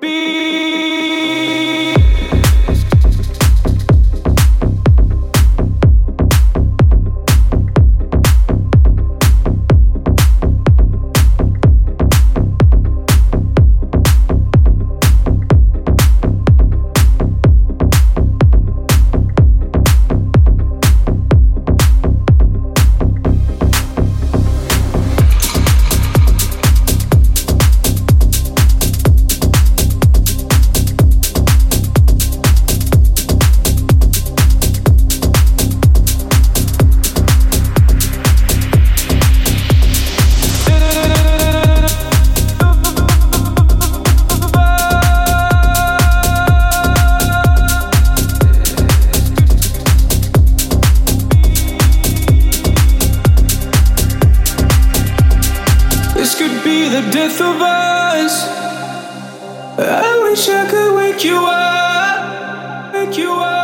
Be the death of us. I wish I could wake you up, wake you up.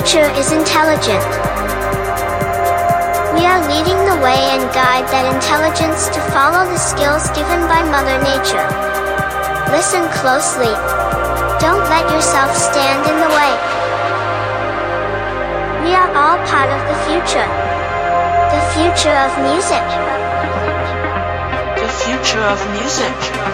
Future is intelligent. We are leading the way and guide that intelligence to follow the skills given by Mother Nature. Listen closely. Don't let yourself stand in the way. We are all part of the future. The future of music. The future of music.